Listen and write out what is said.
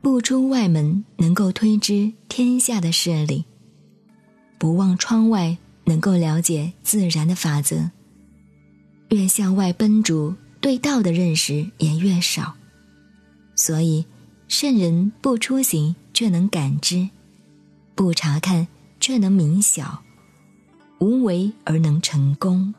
不出外门能够推知天下的事理。不望窗外能够了解自然的法则。越向外奔逐对道的认识也越少。所以圣人不出行却能感知不查看却能明晓。无为而能成功。